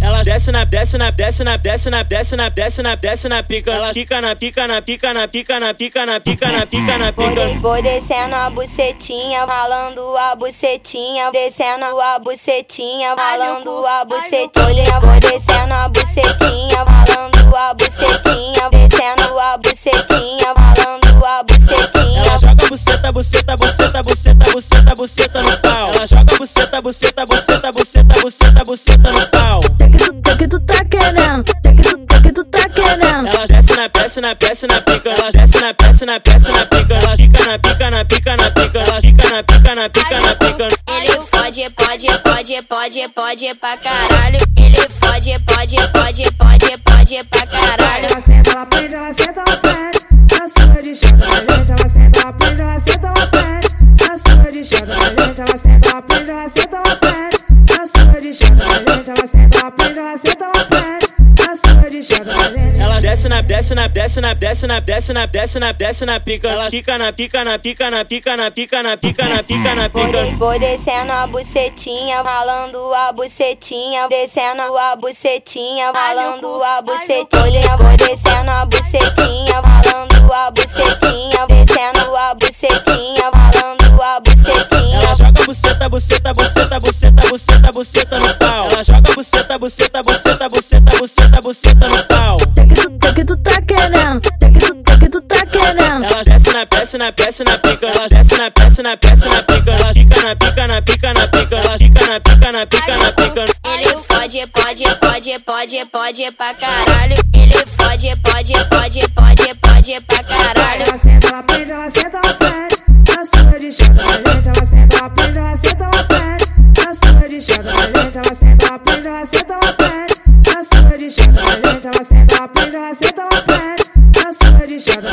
Ela desce na, desce na, desce na, desce na, desce na, desce na, desce na pica. Ela pica na pica, na pica, na pica, na pica, na pica, na pica, na pica. Vou descendo a bucetinha, ralando a bucetinha, descendo a bucetinha, ralando a bucetinha. Vou descendo a bucetinha, ralando a bucetinha, descendo a bucetinha, ralando a bucetinha. Ela joga buceta, buceta, buceta, buceta, buceta, buceta no pau. Ela joga buceta, buceta, buceta, buceta, buceta, buceta no desce na desce na pica. Ela desce na desce na desce na pica. Ela fica na pica, na pica, na pica. Ela fica na pica, na pica, na pica. Ele fode, pode, pode, pode, pode pra caralho. Ele fode, pode, pode, pode, pode pra caralho. Ela senta, ela prende, ela senta, ela prende. Na sua de chata da gente, ela senta, ela prende, ela senta, ela prende. Na sua de chata da gente, ela senta, ela prende, ela senta, ela prende. Na sua de chata da gente, ela senta, ela prende, ela senta, ela prende. Desce na desce na desce na desce na desce na desce na desce na pica. Ela fica na pica, na pica, na pica, na pica, na pica, na pica, na pica. vou descendo a bucetinha, ralando a bucetinha, descendo a bucetinha, ralando a bucetinha. Vou descendo a bucetinha, ralando a bucetinha, descendo a bucetinha, ralando a bucetinha. Ela joga buceta, buceta, buceta, buceta, buceta, buceta no pau. Ela joga buceta, buceta, buceta, buceta, buceta, buceta no pau. na peça, na peça, na pica, ela desce na peça, na peça, na pica, ela fica na pica, na pica, na pica, ela fica na pica, na pica, na pica. Ele fode, pode, pode, pode, pode pra caralho. Ele fode, pode, pode, pode, pode pra caralho. Ela senta, ela prende, ela senta, ela prende. Na sua de chata da gente, ela senta, ela prende, ela senta, ela prende. Na sua de chata da gente, ela senta, ela prende, ela senta, ela prende. Na sua de chata da gente, ela senta, ela prende, ela senta, ela prende. Na sua de chata